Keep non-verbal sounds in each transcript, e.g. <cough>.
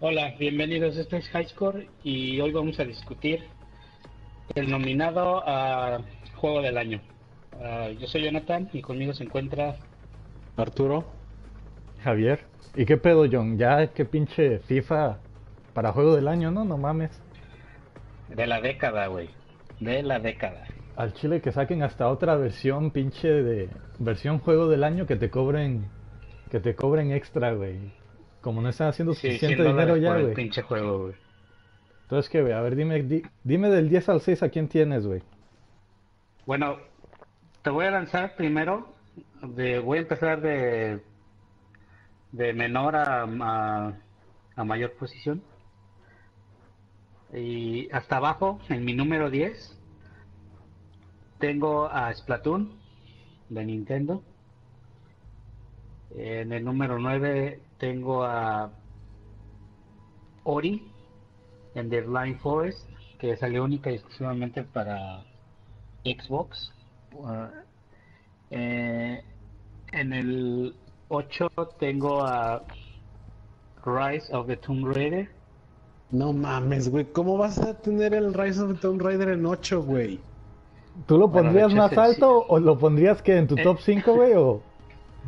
Hola, bienvenidos. Este es Highscore y hoy vamos a discutir el nominado a Juego del Año. Ah, yo soy Jonathan y conmigo se encuentra Arturo. Javier. ¿Y qué pedo, John? Ya qué pinche FIFA para juego del año, ¿no? No mames. de la década, güey. De la década. Al chile que saquen hasta otra versión, pinche de versión juego del año que te cobren que te cobren extra, güey. Como no están haciendo suficiente 100 dinero ya, güey. pinche juego, güey. Entonces, ¿qué, güey? A ver, dime, di- dime del 10 al 6 a quién tienes, güey. Bueno, te voy a lanzar primero. De, voy a empezar de, de menor a, a, a mayor posición. Y hasta abajo, en mi número 10, tengo a Splatoon de Nintendo. En el número 9 tengo a Ori en The Blind Forest, que salió única y exclusivamente para Xbox. Uh, eh, en el 8 tengo a Rise of the Tomb Raider. No mames, güey. ¿Cómo vas a tener el Rise of the Tomb Raider en 8, güey? ¿Tú lo pondrías hecho, más alto o lo pondrías que en tu Eh. top 5, güey? O... <laughs>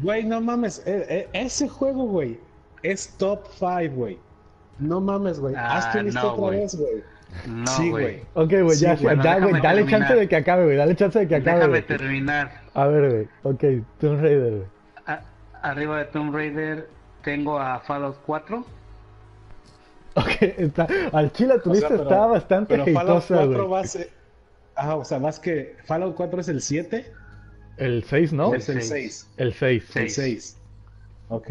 Güey, no mames. eh, eh, ese juego, güey, es top 5, güey. No mames, güey. Ah, Haz tu lista no, otra güey. vez, güey. No, Sí, güey. Ok, güey, Sí, ya, güey. Bueno, ya, güey. déjame Dale chance terminar. de que acabe, güey. Dale chance de que acabe, Déjame güey. terminar. A ver, güey. Ok, Tomb Raider, güey. Arriba de Tomb Raider tengo a Fallout 4. Ok, está, al chile tu O lista sea, pero- está bastante Pero Fallout hateosa, 4 güey. va a ser... Ajá, o sea, más que... Fallout 4 es el 7. El 6, ¿no? Es el seis. 6. El 6. Sí. El Seis. 6. Ok.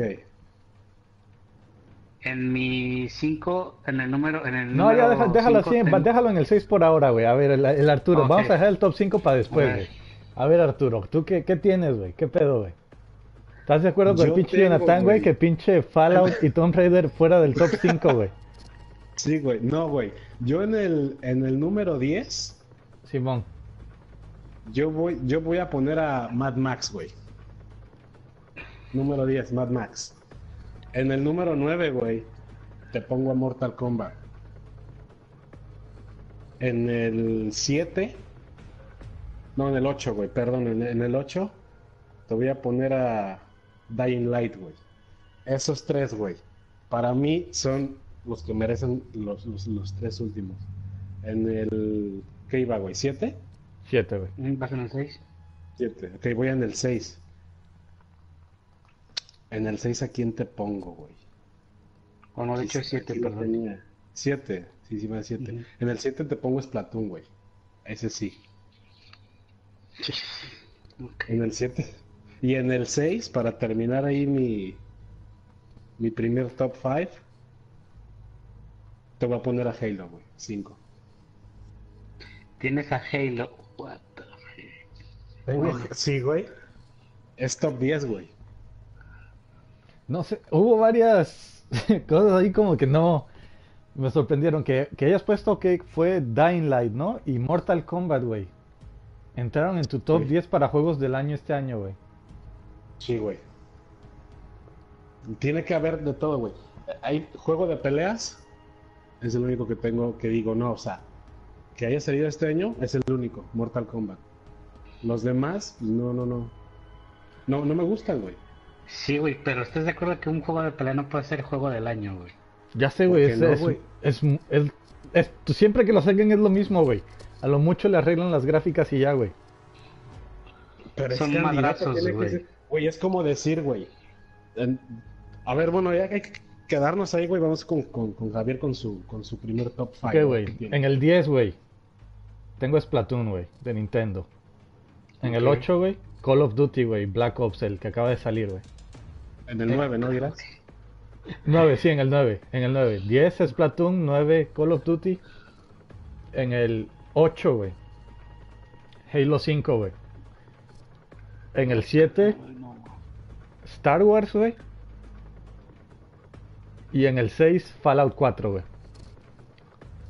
En mi 5, en el número. En el No, ya número deja- déjalo cinco así, tengo- déjalo en el 6 por ahora, güey. A ver, el, el Arturo. Ok. Vamos a dejar el top 5 para después, A ver. güey. A ver, Arturo, ¿tú qué, qué tienes, güey? ¿Qué pedo, güey? ¿Estás de acuerdo con el Yo pinche tengo, Jonathan, güey? güey. Que pinche Fallout y Tomb Raider fuera del top 5, güey. <laughs> Sí, güey. No, güey. Yo en el, en el número 10, Simón. Yo voy, yo voy a poner a Mad Max, güey. Número 10, Mad Max. En el número 9, güey, te pongo a Mortal Kombat. En el 7, no, en el 8, güey, perdón, en, el 8, te voy a poner a Dying Light, güey. Esos tres, güey, para mí son los que merecen los, los, los tres últimos. En el, ¿qué iba, güey? ¿7? 7, güey. ¿Vas en el 6? 7. Ok, voy en el 6. En el 6, ¿a quién te pongo, güey? O no, de hecho es 7, Aquí lo perdón. tenía. 7, sí, sí, va 7. Ujú. En el 7 te pongo Splatoon, güey. Ese sí. Ok. En el 7. Y en el 6, para terminar ahí mi, mi primer top 5, te voy a poner a Halo, güey. 5. Tienes a Halo. What the fuck? Sí, güey. Es top 10, güey. No sé, hubo varias <laughs> cosas ahí como que no me sorprendieron. Que, que hayas puesto que fue Dying Light, ¿no? Y Mortal Kombat, güey. Entraron en tu top Sí. 10 para juegos del año este año, güey. Sí, güey. Tiene que haber de todo, güey. Hay juego de peleas, es el único que tengo que digo, no, o sea, que haya salido este año es el único, Mortal Kombat. Los demás, no, no, no. No, no me gustan, güey. Sí, güey, pero ¿estás de acuerdo que un juego de pelea no puede ser juego del año, güey? Ya sé, ¿Por güey. Es, no, es- es- es- es- tú siempre que lo saquen es lo mismo, güey. A lo mucho le arreglan las gráficas y ya, güey. Pero Son es madrazos, güey. Güey, es como decir, güey. A ver, bueno, ya hay que quedarnos ahí, güey. Vamos con, con, con Javier con su, con su primer top 5. Ok, güey. En el 10, güey. Tengo Splatoon, güey, de Nintendo. En el Ok. 8, güey, Call of Duty, güey, Black Ops, el que acaba de salir, güey. En el 9, ¿no dirás? 9, sí, en el 9. En el 9. 10 Splatoon, 9 Call of Duty. En el 8, güey. Halo 5, güey. En el 7, Ay, no. Star Wars, güey. Y en el 6, Fallout 4, güey.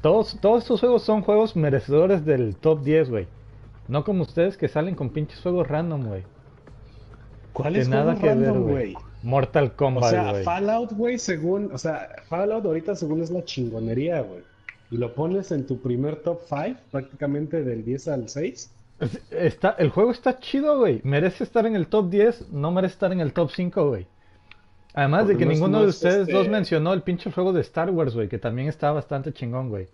Todos, todos estos juegos son juegos merecedores del top 10, güey. No como ustedes que salen con pinches juegos random, güey. ¿Cuál es nada que random, güey. güey? Mortal O Kombat, sea, güey. Fallout, güey, según, o sea, Fallout ahorita según es la chingonería, güey. Y lo pones en tu primer top 5, prácticamente del 10 al 6. Es- Está, el juego está chido, güey. Merece estar en el top 10, no merece estar en el top 5, güey. Además de que no ninguno no de es ustedes este- dos mencionó el pinche juego de Star Wars, güey, que también está bastante chingón, güey.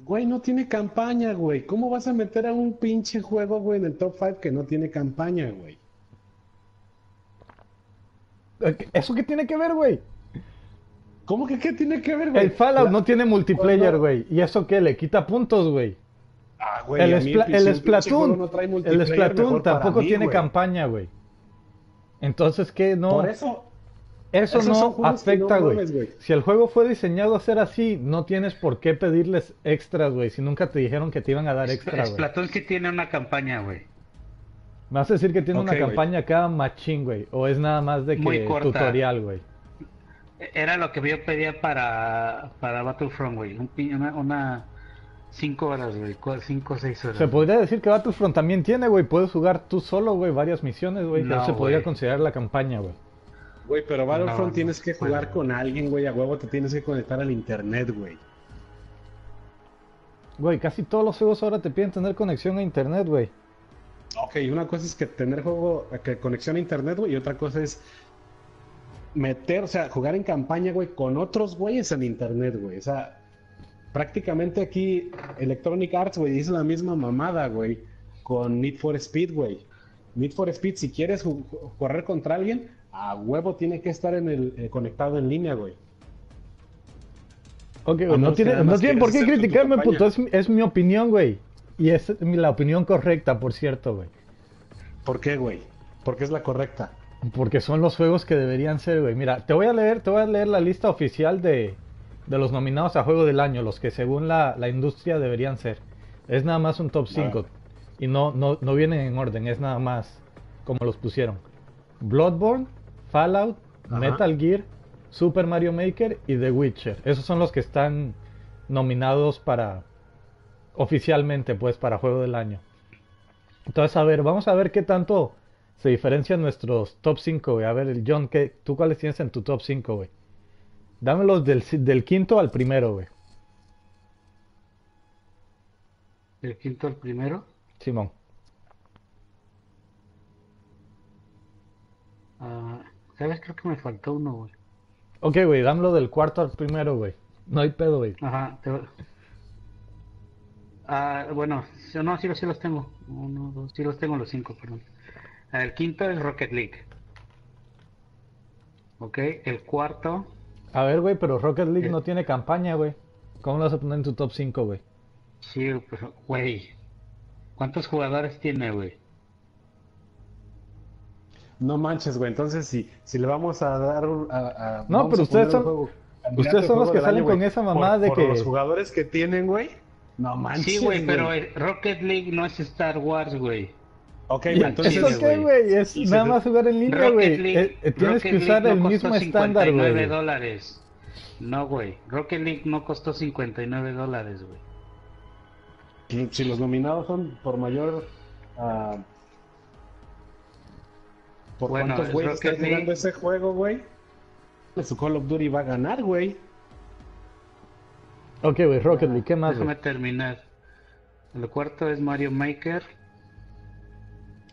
Güey, no tiene campaña, güey. ¿Cómo vas a meter a un pinche juego, güey, en el top 5 que no tiene campaña, güey? ¿Eso qué tiene que ver, güey? ¿Cómo que qué tiene que ver, güey? El Fallout La- no tiene multiplayer, güey. ¿Y eso qué? Le quita puntos, güey. Ah, güey, El, el Splatoon, no trae el Splatoon tampoco mí, tiene campaña, güey. Entonces, ¿qué? No, Por eso, eso esos no afecta, güey. Si el juego fue diseñado a ser así, no tienes por qué pedirles extras, güey. Si nunca te dijeron que te iban a dar extra, güey. Splatoon sí tiene una campaña, güey. ¿Me vas a decir que tiene una campaña cada machín, güey? ¿O es nada más de que tutorial, güey? Era lo que yo pedía para, para Battlefront, güey. Un una, una... Cinco horas, güey. Cinco o seis horas. Se podría decir que Battlefront también tiene, güey. Puedes jugar tú solo, güey, varias misiones, güey. No, se podría considerar la campaña, güey. Güey, pero Battlefront No, no tienes que jugar con alguien, güey. A huevo te tienes que conectar al internet, güey. Güey, casi todos los juegos ahora te piden tener conexión a internet, güey. Ok, una cosa es que tener juego, que conexión a internet, güey, y otra cosa es meter, o sea, jugar en campaña, güey, con otros güeyes en internet, güey. O sea, prácticamente aquí Electronic Arts, güey, dice la misma mamada, güey, con Need for Speed, güey. Need for Speed, si quieres correr contra alguien, a huevo tiene que estar en el, eh, conectado en línea, güey. Ok, güey, A no que tiene, no tienen por qué criticarme, puto. Es, mi- es mi opinión, güey. Y es la opinión correcta, por cierto, güey. ¿Por qué, güey? Porque es la correcta. Porque son los juegos que deberían ser, güey. Mira, te voy a leer, te voy a leer la lista oficial de, de los nominados a Juego del Año, los que según la, la industria deberían ser. Es nada más un top 5. Y no, no, no vienen en orden, es nada más como los pusieron. Bloodborne, Fallout, Ajá. Metal Gear, Super Mario Maker y The Witcher. Esos son los que están nominados para oficialmente, pues, para Juego del Año. Entonces, a ver, vamos a ver qué tanto se diferencian nuestros top 5, güey. A ver, el John, ¿qué, ¿tú cuáles tienes en tu top 5, güey? Dámelos del, del quinto al primero, güey. El quinto al primero. Simón. Ah, ¿Sabes? Creo que me faltó uno, güey. Ok, güey, dámelo del cuarto al primero, güey. No hay pedo, güey. Ajá. te- Ah, bueno, no, sí, los- sí los tengo. Uno, dos, sí los tengo los cinco, perdón. El quinto es Rocket League. Ok, el cuarto, A ver, güey, pero Rocket League Eh. no tiene campaña, güey. ¿Cómo lo vas a poner en tu top 5, güey? sí, pero, güey. ¿Cuántos jugadores tiene, güey? No manches, güey. Entonces, si, si le vamos a dar un. a- a- No, pero ustedes son- juego- ustedes de son los que salen año, con esa por- mamada de por que- los jugadores que tienen, güey. No manches. Sí, güey, pero Rocket League no es Star Wars, güey. Ok, ¿Y güey, entonces. ¿Eso qué, güey? Es nada más jugar en línea, güey. Eh, eh, tienes Rocket que usar League el no mismo costó estándar, 59 güey. dólares. No, güey. Rocket League no costó 59 dólares, güey. Si los nominados son por mayor. ah, ¿Por Bueno, cuántos es güeyes están jugando ese juego, güey? Su Call of Duty va a ganar, güey. Ok, güey, Rocket League, ¿qué más, Déjame terminar. El cuarto es Mario Maker.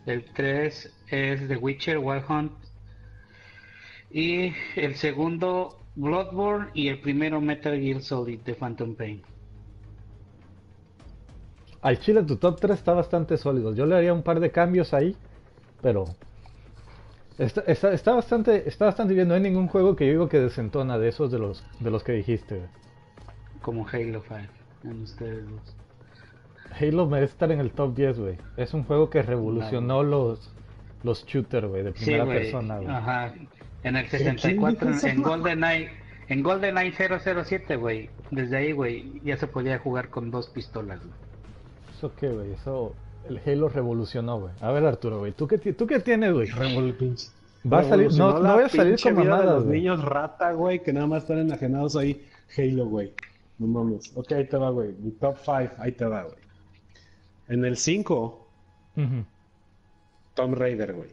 El 3 es The Witcher Wild Hunt. Y el segundo Bloodborne y el primero Metal Gear Solid de Phantom Pain. Al Chile tu top 3 está bastante sólido. Yo le haría un par de cambios ahí, pero está, está, está bastante está bastante bien. No hay ningún juego que yo digo que desentona de esos de los de los que dijiste. Como Halo 5 en ustedes dos. Halo merece estar en el top 10, güey. Es un juego que revolucionó los los shooters, güey, de Sí, primera güey. persona, güey. Ajá. En el quién 64, dijo esa en mamá? GoldenEye, en GoldenEye 007, güey. Desde ahí, güey, ya se podía jugar con dos pistolas, güey. Eso qué, güey, eso el Halo revolucionó, güey. A ver, Arturo, güey, ¿tú qué tú qué tienes, güey? Va a salir, no, no voy a salir con vida de los güey. niños rata, güey, que nada más están enajenados ahí. Halo, güey. No mames. Ok, ahí te va, güey. Mi top 5, ahí te va, güey. En el 5, Ujú. Tomb Raider, güey.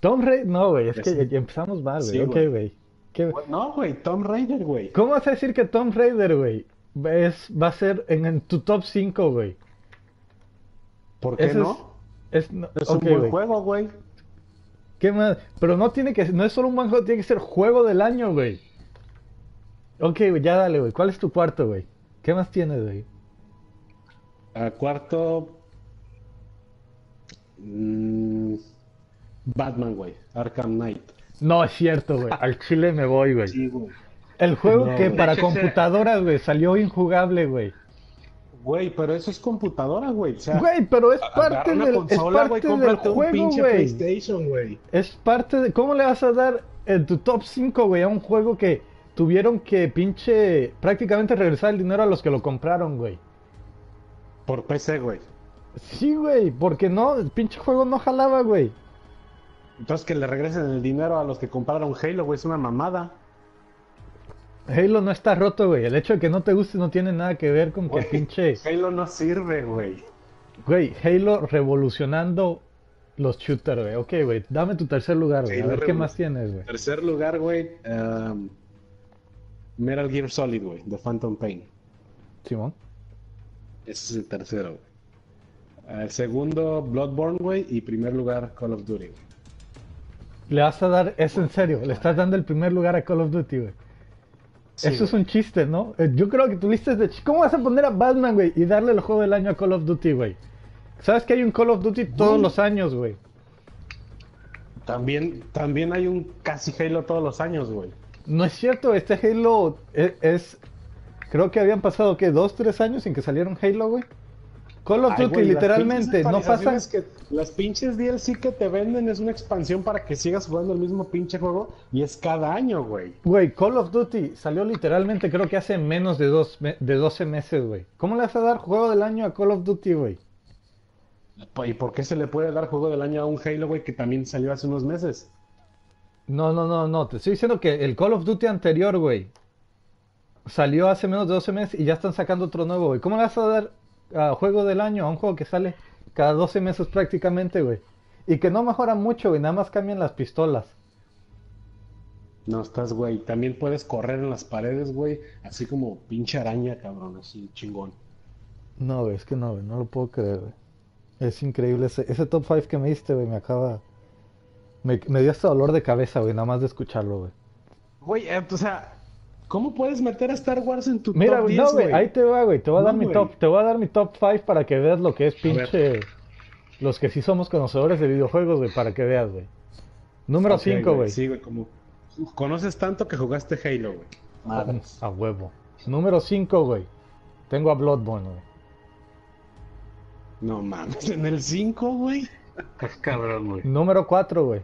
Tom Raider, no, güey, es que ya empezamos mal, güey. Sí, ok, güey. güey. ¿Qué- No, güey, Tom Raider, güey. ¿Cómo vas a decir que Tom Raider, güey, es, va a ser en, en tu top 5, güey? ¿Por qué Ese no? Es, un buen juego, güey. ¿Qué más? Pero no tiene que, no es solo un buen juego, tiene que ser juego del año, güey. Ok, güey, ya dale, güey. ¿Cuál es tu cuarto, güey? ¿Qué más tienes, güey? A cuarto. mm, Batman, güey. Arkham Knight. No, es cierto, güey. <laughs> Al chile me voy, güey. Sí, güey. El juego No, que güey. para computadoras, güey, salió injugable, güey. Güey, pero eso es computadora, güey. O sea, Güey, pero es parte una del, es güey, parte del un juego, güey. PlayStation, güey. Es parte de... ¿Cómo le vas a dar en tu top 5, güey, a un juego que tuvieron que pinche prácticamente regresar el dinero a los que lo compraron, güey? Por PC, güey. Sí, güey, porque no, el pinche juego no jalaba, güey. Entonces que le regresen el dinero a los que compraron Halo, güey, es una mamada. Halo no está roto, güey. El hecho de que no te guste no tiene nada que ver con que Güey, pinche... Halo no sirve, güey. Güey, Halo revolucionando los shooters, güey. Ok, güey, dame tu tercer lugar, güey. A ver qué más tienes, güey. Tercer lugar, güey. um, Metal Gear Solid, güey, de Phantom Pain. Simón. Ese es el tercero, güey. El segundo, Bloodborne, güey. Y primer lugar, Call of Duty. güey. Le vas a dar, es en serio, le estás dando el primer lugar a Call of Duty, güey. Sí, Eso es un chiste, ¿no? Eh, Yo creo que tuviste de... ¿Cómo vas a poner a Batman, güey? Y darle el juego del año a Call of Duty, güey. ¿Sabes que hay un Call of Duty todos Güey. los años, güey? También, también hay un casi Halo todos los años, güey. No es cierto, este Halo es... es- creo que habían pasado, ¿qué? ¿Dos, tres años sin que saliera un Halo, güey? Call of Duty literalmente no actualizaciones que- las pinches DLC que te venden es una expansión para que sigas jugando el mismo pinche juego y es cada año, güey. Güey, Call of Duty salió literalmente creo que hace menos de, dos, de 12 meses, güey. ¿Cómo le vas a dar juego del año a Call of Duty, güey? ¿Y por qué se le puede dar juego del año a un Halo, güey, que también salió hace unos meses? No, no, no, no. Te estoy diciendo que el Call of Duty anterior, güey, salió hace menos de 12 meses y ya están sacando otro nuevo, güey. ¿Cómo le vas a dar a juego del año a un juego que sale cada 12 meses prácticamente, güey? Y que no mejora mucho, güey. Nada más cambian las pistolas. No estás, güey. También puedes correr en las paredes, güey, así como pinche araña, cabrón, así chingón. No, güey, es que no, güey. No lo puedo creer, güey. Es increíble. Ese, ese top 5 que me diste, güey, me acaba... Me, me dio hasta dolor de cabeza, güey, nada más de escucharlo, güey. Güey, eh, o sea, ¿cómo puedes meter a Star Wars en tu Mira, top güey, 10, no, güey, ahí te va, güey. Te voy a No, dar mi top, te voy a dar mi top 5 para que veas lo que es pinche. Los que sí somos conocedores de videojuegos, güey, para que veas, güey. Número Ok, 5, güey. Sí, güey, como conoces tanto que jugaste Halo, güey. Madres. A huevo. Número 5, güey. Tengo a Bloodborne, güey. No mames, en el 5, güey. Estás cabrón, güey. Número 4, güey.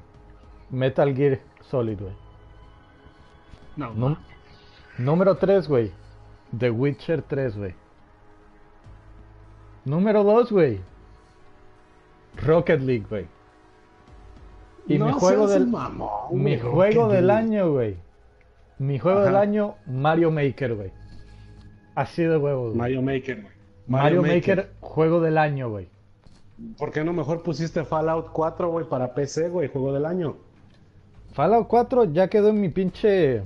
Metal Gear Solid, güey. No, Num- Número 3, güey. The Witcher 3, güey. Número 2, güey. Rocket League, güey. Y no mi juego del mi juego Rocket del League. año, güey. Mi juego Ajá. del año Mario Maker, güey. Así de huevos. güey. Mario Maker, güey. Mario, Maker, juego del año, güey. ¿Por qué no mejor pusiste Fallout 4, güey, para PC, güey, juego del año? Fallout 4 ya quedó en mi pinche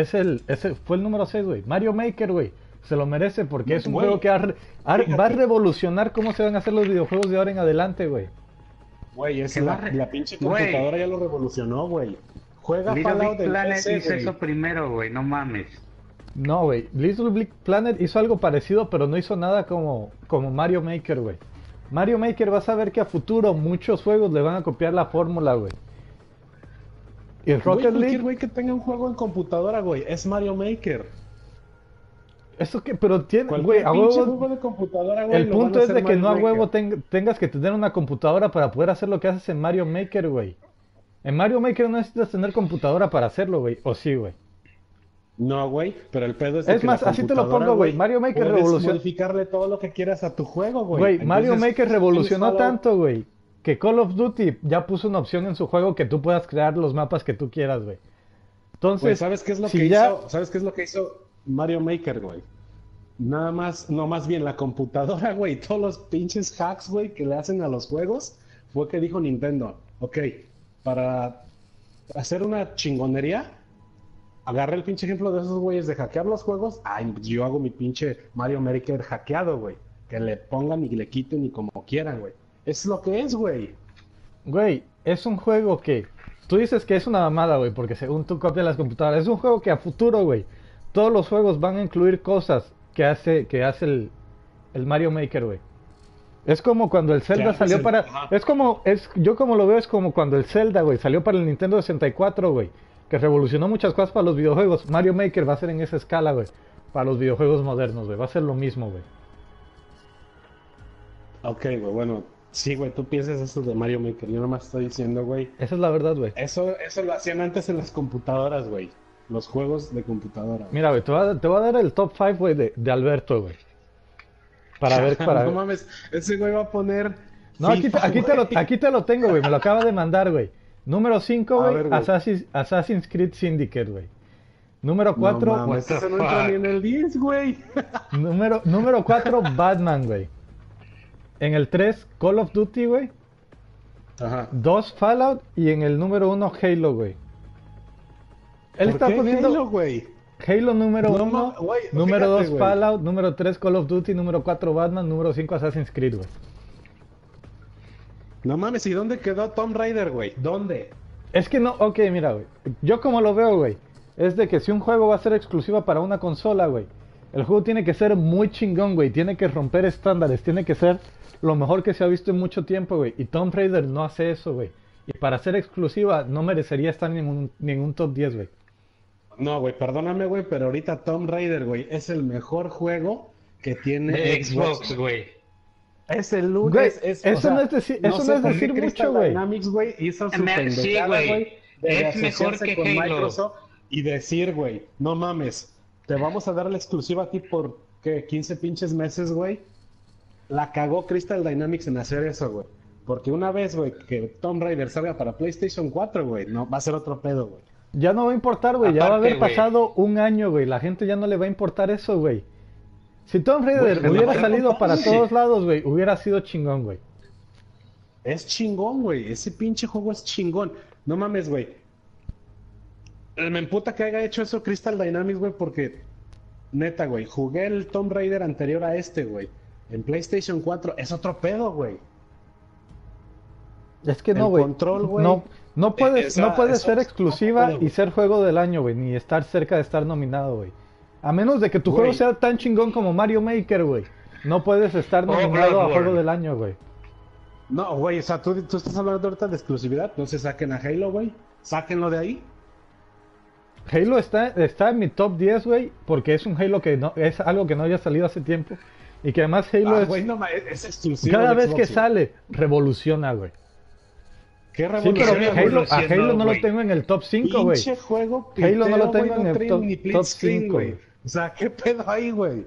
es el ese fue el número 6, güey. Mario Maker, güey. Se lo merece porque es un juego que va a revolucionar cómo se van a hacer los videojuegos de ahora en adelante, güey. Güey, es Que la, re- la pinche computadora ya lo revolucionó, güey. Juega Little Fallout Big Planet PC, hizo eso primero, güey. No mames. No, güey. Little Big Planet hizo algo parecido, pero no hizo nada como, como Mario Maker, güey. Mario Maker vas a ver que a futuro muchos juegos le van a copiar la fórmula, güey. Y el Güey, Rocket cualquier League, güey que tenga un juego en computadora, güey, es Mario Maker. eso que, pero tiene, güey, a huevo, juego de computadora, güey, el punto es de que Mario no a huevo ten- tengas que tener una computadora para poder hacer lo que haces en Mario Maker, güey. En Mario Maker no necesitas tener computadora para hacerlo, güey. O sí, güey. No, güey, pero el pedo es Es que más, la así te lo pongo, güey. Mario Maker puedes revolucion- modificarle todo lo que quieras a tu juego, güey. Güey, Mario Maker <laughs> revolucionó tanto, güey, que Call of Duty ya puso una opción en su juego que tú puedas crear los mapas que tú quieras, güey. Entonces, ¿sabes qué es lo si que ya- hizo? ¿Sabes qué es lo que hizo Mario Maker, güey? Nada más, no más bien la computadora, güey, todos los pinches hacks, güey, que le hacen a los juegos, fue que dijo Nintendo, ok, para hacer una chingonería, agarré el pinche ejemplo de esos güeyes de hackear los juegos. Ay, yo hago mi pinche Mario Maker hackeado, güey. Que le pongan y le quiten y como quieran, güey. Es lo que es, güey. Güey, es un juego que tú dices que es una mamada, güey, porque según tú copias las computadoras, es un juego que a futuro, güey, todos los juegos van a incluir cosas que hace que hace el, el Mario Maker, güey. Es como cuando el Zelda Ya, salió es el- para ajá. es como es yo como lo veo es como cuando el Zelda, güey, salió para el Nintendo 64, güey, que revolucionó muchas cosas para los videojuegos. Mario Maker va a ser en esa escala, güey, para los videojuegos modernos, güey, va a ser lo mismo, güey. Ok, güey, bueno. Sí, güey, tú piensas eso de Mario Maker. Yo nomás estoy diciendo, güey. Esa es la verdad, güey. Eso, eso lo hacían antes en las computadoras, güey. Los juegos de computadora. güey. Mira, güey, te voy a, te voy a dar el top 5, güey, de, de Alberto, güey. Para ver, <laughs> para no mames, ese güey va a poner. No, aquí te, FIFA, aquí, te lo, aquí te lo tengo, güey. Me lo acaba de mandar, güey. Número 5, A güey. ver, güey. Assassin's, Assassin's Creed Syndicate, güey. Número No 4, mames, What the ese no entra ni en el 10, güey. número, número 4, <laughs> Batman, güey. En el 3, Call of Duty, güey. Ajá. 2, Fallout. Y en el número 1, Halo, güey. Él ¿Por está qué poniendo Halo, Halo, güey? número No 1, ma- güey, número fíjate, 2, güey. Fallout, número 3, Call of Duty, número 4, Batman, número 5, Assassin's Creed, güey. No mames, ¿y dónde quedó Tomb Raider, güey? ¿Dónde? Es que no, ok, mira, güey. Yo como lo veo, güey, es de que si un juego va a ser exclusiva para una consola, güey, el juego tiene que ser muy chingón, güey. Tiene que romper estándares, tiene que ser lo mejor que se ha visto en mucho tiempo, güey. Y Tomb Raider no hace eso, güey. Y para ser exclusiva no merecería estar en ningún, ningún top 10, güey. No, güey, perdóname, güey, pero ahorita Tomb Raider, güey, es el mejor juego que tiene De Xbox, güey. Es el lunes. es, eso o sea, no es decir- eso sé no es decir mucho, güey. Dynamics, güey, hizo su Me- sí, pendejada, güey. Es mejor que con Halo. Microsoft y decir, güey, no mames, te vamos a dar la exclusiva a ti por, ¿qué? 15 pinches meses, güey. La cagó Crystal Dynamics en hacer eso, güey. Porque una vez, güey, que Tomb Raider salga para PlayStation 4, güey, no, va a ser otro pedo, güey. Ya no va a importar, güey. Ya va a haber pasado un año, güey. La gente ya no le va a importar eso, güey. Si Tomb Raider hubiera salido no, para sí. todos lados, güey, hubiera sido chingón, güey. Es chingón, güey. Ese pinche juego es chingón. No mames, güey. Eh, Me emputa que haya hecho eso Crystal Dynamics, güey, porque neta, güey, jugué el Tomb Raider anterior a este, güey. En PlayStation 4 es otro pedo, güey. Es que El no, güey. control, güey, No, no puedes, esa- no puedes ser exclusiva y ser juego del año, güey, ni estar cerca de estar nominado, güey. A menos de que tu juego sea tan chingón como Mario Maker, güey. No puedes estar O nominado a juego del año, güey. No, güey, o sea, ¿tú, tú estás hablando ahorita de exclusividad. No se saquen a Halo, güey. Sáquenlo de ahí. Halo está, está en mi top 10, güey, porque es un Halo que no, es algo que no haya salido hace tiempo. Y que además Halo Ah, es, no exclusivo. cada vez Xbox, que sale, revoluciona, güey. ¿Qué Sí, pero revolución, Halo- güey? Halo, a Halo no lo tengo en el top 5, güey. Pinche juego Halo no lo tengo en el top- ni split top screen, cinco, güey. güey. O sea, ¿qué pedo ahí, güey?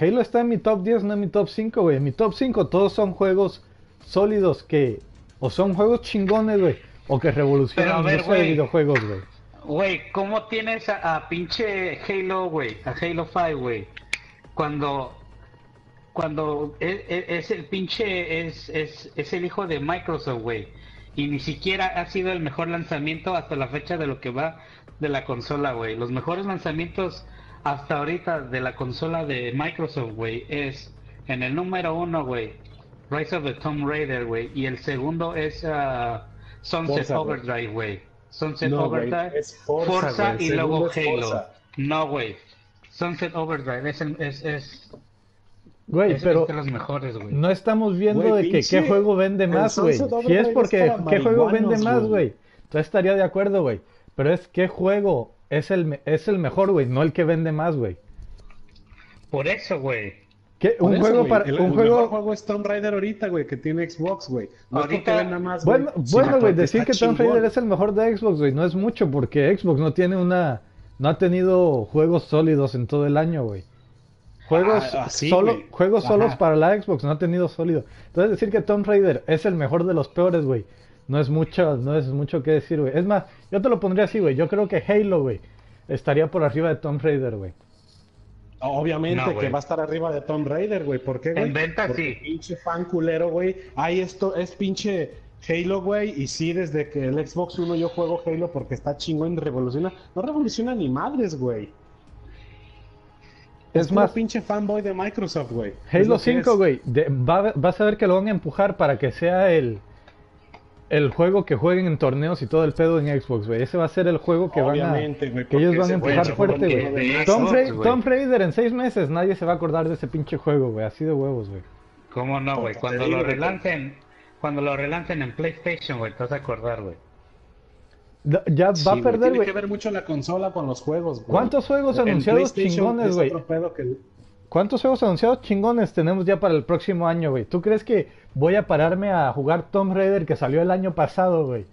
Halo está en mi top 10, no en mi top 5, güey. En mi top 5 todos son juegos sólidos que o son juegos chingones, güey, o que revolucionan ver, industria de videojuegos, güey. Güey, ¿cómo tienes a, a pinche Halo, güey? A Halo 5, güey. Cuando. Cuando es, es- es el pinche. Es, es, es el hijo de Microsoft, güey. Y ni siquiera ha sido el mejor lanzamiento hasta la fecha de lo que va de la consola, güey. Los mejores lanzamientos hasta ahorita de la consola de Microsoft, güey, es en el número uno, güey. Rise of the Tomb Raider, güey. Y el segundo es ah, Sunset Forza. Overdrive, güey. Sunset No, Overdrive, es Forza, y luego Halo. No, güey. Sunset Overdrive es, el- es, es, Güey, es pero los mejores, güey. no estamos viendo Güey, de que pinche- qué juego vende más, güey. Si es porque es qué juego vende más, güey. güey. Entonces estaría de acuerdo, güey. Pero es qué juego es el, es el mejor, güey, no el que vende más, güey. Por eso, güey. ¿Qué- Por Un eso, juego güey, para el, un el juego mejor juego es Tomb Raider ahorita, güey, que tiene Xbox, güey. No es Ahorita- venda más, güey, Bueno, sino bueno, güey, decir que Tomb. Raider es el mejor de Xbox, güey, no es mucho porque Xbox no tiene una, no ha tenido juegos sólidos en todo el año, güey. Juegos Ah, solo, juegos Ajá. solos para la Xbox no ha tenido sólido. Entonces decir que Tomb Raider es el mejor de los peores, güey, no es mucho, no es mucho que decir, güey. Es más, yo te lo pondría así, güey. Yo creo que Halo, güey, estaría por arriba de Tomb Raider, güey. Obviamente No, que va a estar arriba de Tomb Raider, güey. ¿Por qué, güey? En venta, Porque sí. Pinche fan culero, güey. Ay, esto es pinche Halo, güey, y sí, desde que el Xbox One yo juego Halo porque está chingón y revoluciona. No revoluciona ni madres, güey. Es más, pinche fanboy de Microsoft, güey. Halo lo que 5, es. güey, va- vas a ver que lo van a empujar para que sea el, el juego que jueguen en torneos y todo el pedo en Xbox, güey. Ese va a ser el juego que van a... Güey. que ellos van a empujar fuerte, güey. Tom. Tomb Raider en seis meses nadie se va a acordar de ese pinche juego, güey. Así de huevos, güey. ¿Cómo no, güey? Cuando lo relancen, cuando lo relancen en PlayStation, güey, te vas a acordar, güey. Ya va Sí, a güey, perder, Tiene güey. que ver mucho la consola con los juegos, güey. ¿Cuántos juegos anunciados chingones, es güey? que- ¿Cuántos juegos anunciados chingones tenemos ya para el próximo año, güey? ¿Tú crees que voy a pararme a jugar Tomb Raider que salió el año pasado, güey?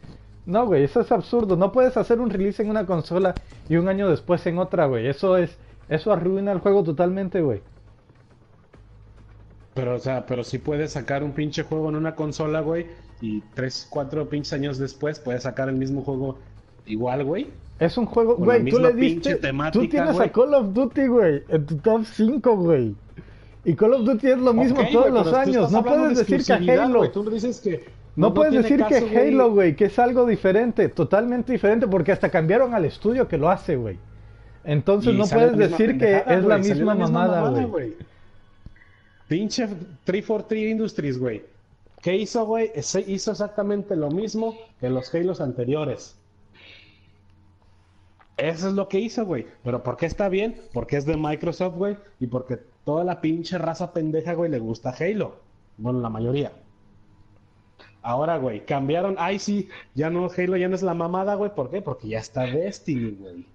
No, güey, eso es absurdo. No puedes hacer un release en una consola y un año después en otra, güey. Eso es, eso arruina el juego totalmente, güey. Pero, o sea, pero si puedes sacar un pinche juego en una consola, güey, y tres, cuatro pinches años después puedes sacar el mismo juego igual, güey. Es un juego, Con güey, tú le diste, temática, tú tienes güey. a Call of Duty, güey, en tu top 5, güey. Y Call of Duty es lo mismo todos güey, los años. No puedes de decir que Halo. güey, Tú dices que No, puedes decir caso, que Halo, güey, que es algo diferente, totalmente diferente, porque hasta cambiaron al estudio que lo hace, güey. Entonces Y no puedes decir que es la misma mamada, güey. Pinche 343 Industries, güey. ¿Qué hizo, güey? Hizo exactamente lo mismo que los Halos anteriores. Eso es lo que hizo, güey. Pero ¿por qué está bien? Porque es de Microsoft, güey. Y porque toda la pinche raza pendeja, güey, le gusta Halo. Bueno, la mayoría. Ahora, güey, cambiaron. Ay, sí, ya no, Halo ya no es la mamada, güey. ¿Por qué? Porque ya está Destiny, güey.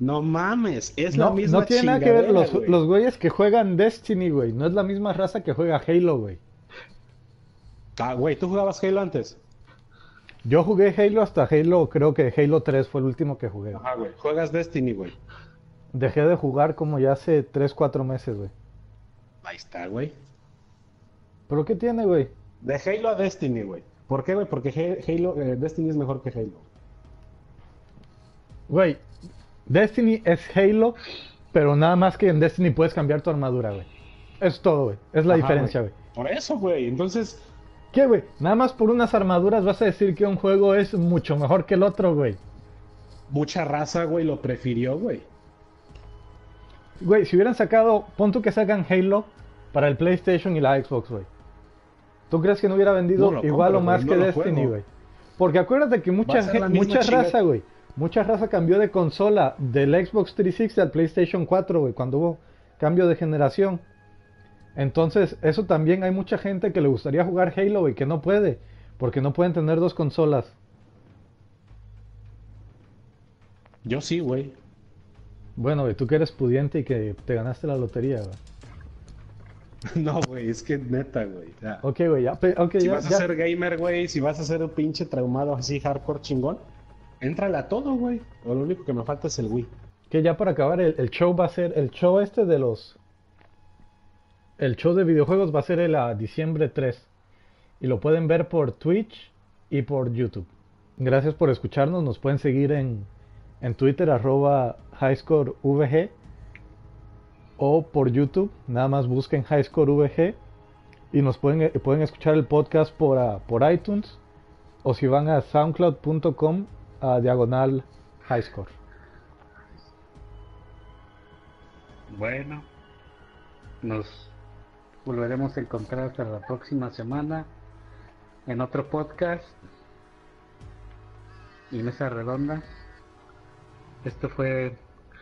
No mames, es la No, misma no tiene nada que ver los, güey. los güeyes que juegan Destiny, güey. No es la misma raza que juega Halo, güey. Ah, güey, ¿tú jugabas Halo antes? Yo jugué Halo hasta Halo, creo que Halo 3 fue el último que jugué. Ajá, güey. Juegas Destiny, güey. Dejé de jugar como ya hace 3, 4 meses, güey. Ahí está, güey. ¿Pero qué tiene, güey? De Halo a Destiny, güey. ¿Por qué, güey? Porque Halo, eh, Destiny es mejor que Halo. Güey, Destiny es Halo, pero nada más que en Destiny puedes cambiar tu armadura, güey. Es todo, güey. Es la Ajá, diferencia, güey. Por eso, güey. Entonces, ¿Qué, güey? Nada más por unas armaduras vas a decir que un juego es mucho mejor que el otro, güey. mucha raza, güey, lo prefirió, güey. Güey, si hubieran sacado, pon tú que sacan Halo para el PlayStation y la Xbox, güey. ¿Tú crees que no hubiera vendido No igual compro, o más que no Destiny, güey? Porque acuérdate que mucha, mucha raza, güey, mucha raza cambió de consola del Xbox 360 al PlayStation 4, güey, cuando hubo cambio de generación. Entonces, eso también hay mucha gente que le gustaría jugar Halo, güey, que no puede, porque no pueden tener dos consolas. Yo sí, güey. Bueno, güey, tú que eres pudiente y que te ganaste la lotería, güey. <laughs> No, güey, es que neta, güey. Ok, güey, ya, pe- ok, si ya, vas a ser gamer, güey, si vas a ser un pinche traumado así hardcore chingón, éntrale a todo, güey. O lo único que me falta es el Wii. Que ya para acabar, el, el show va a ser, el show este de los... El show de videojuegos va a ser el a diciembre 3. Y lo pueden ver por Twitch y por YouTube. Gracias por escucharnos. Nos pueden seguir en, en Twitter, arroba highscorevg. O por YouTube, nada más busquen highscorevg. Y nos pueden, eh, pueden escuchar el podcast por, ah, por iTunes. O si van a soundcloud.com a diagonal highscore. Bueno, nos volveremos a encontrar hasta la próxima semana en otro podcast y mesa redonda. Esto fue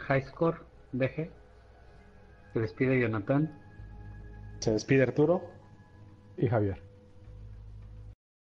High Score DG. Se despide Jonathan. Se despide Arturo. Y Javier.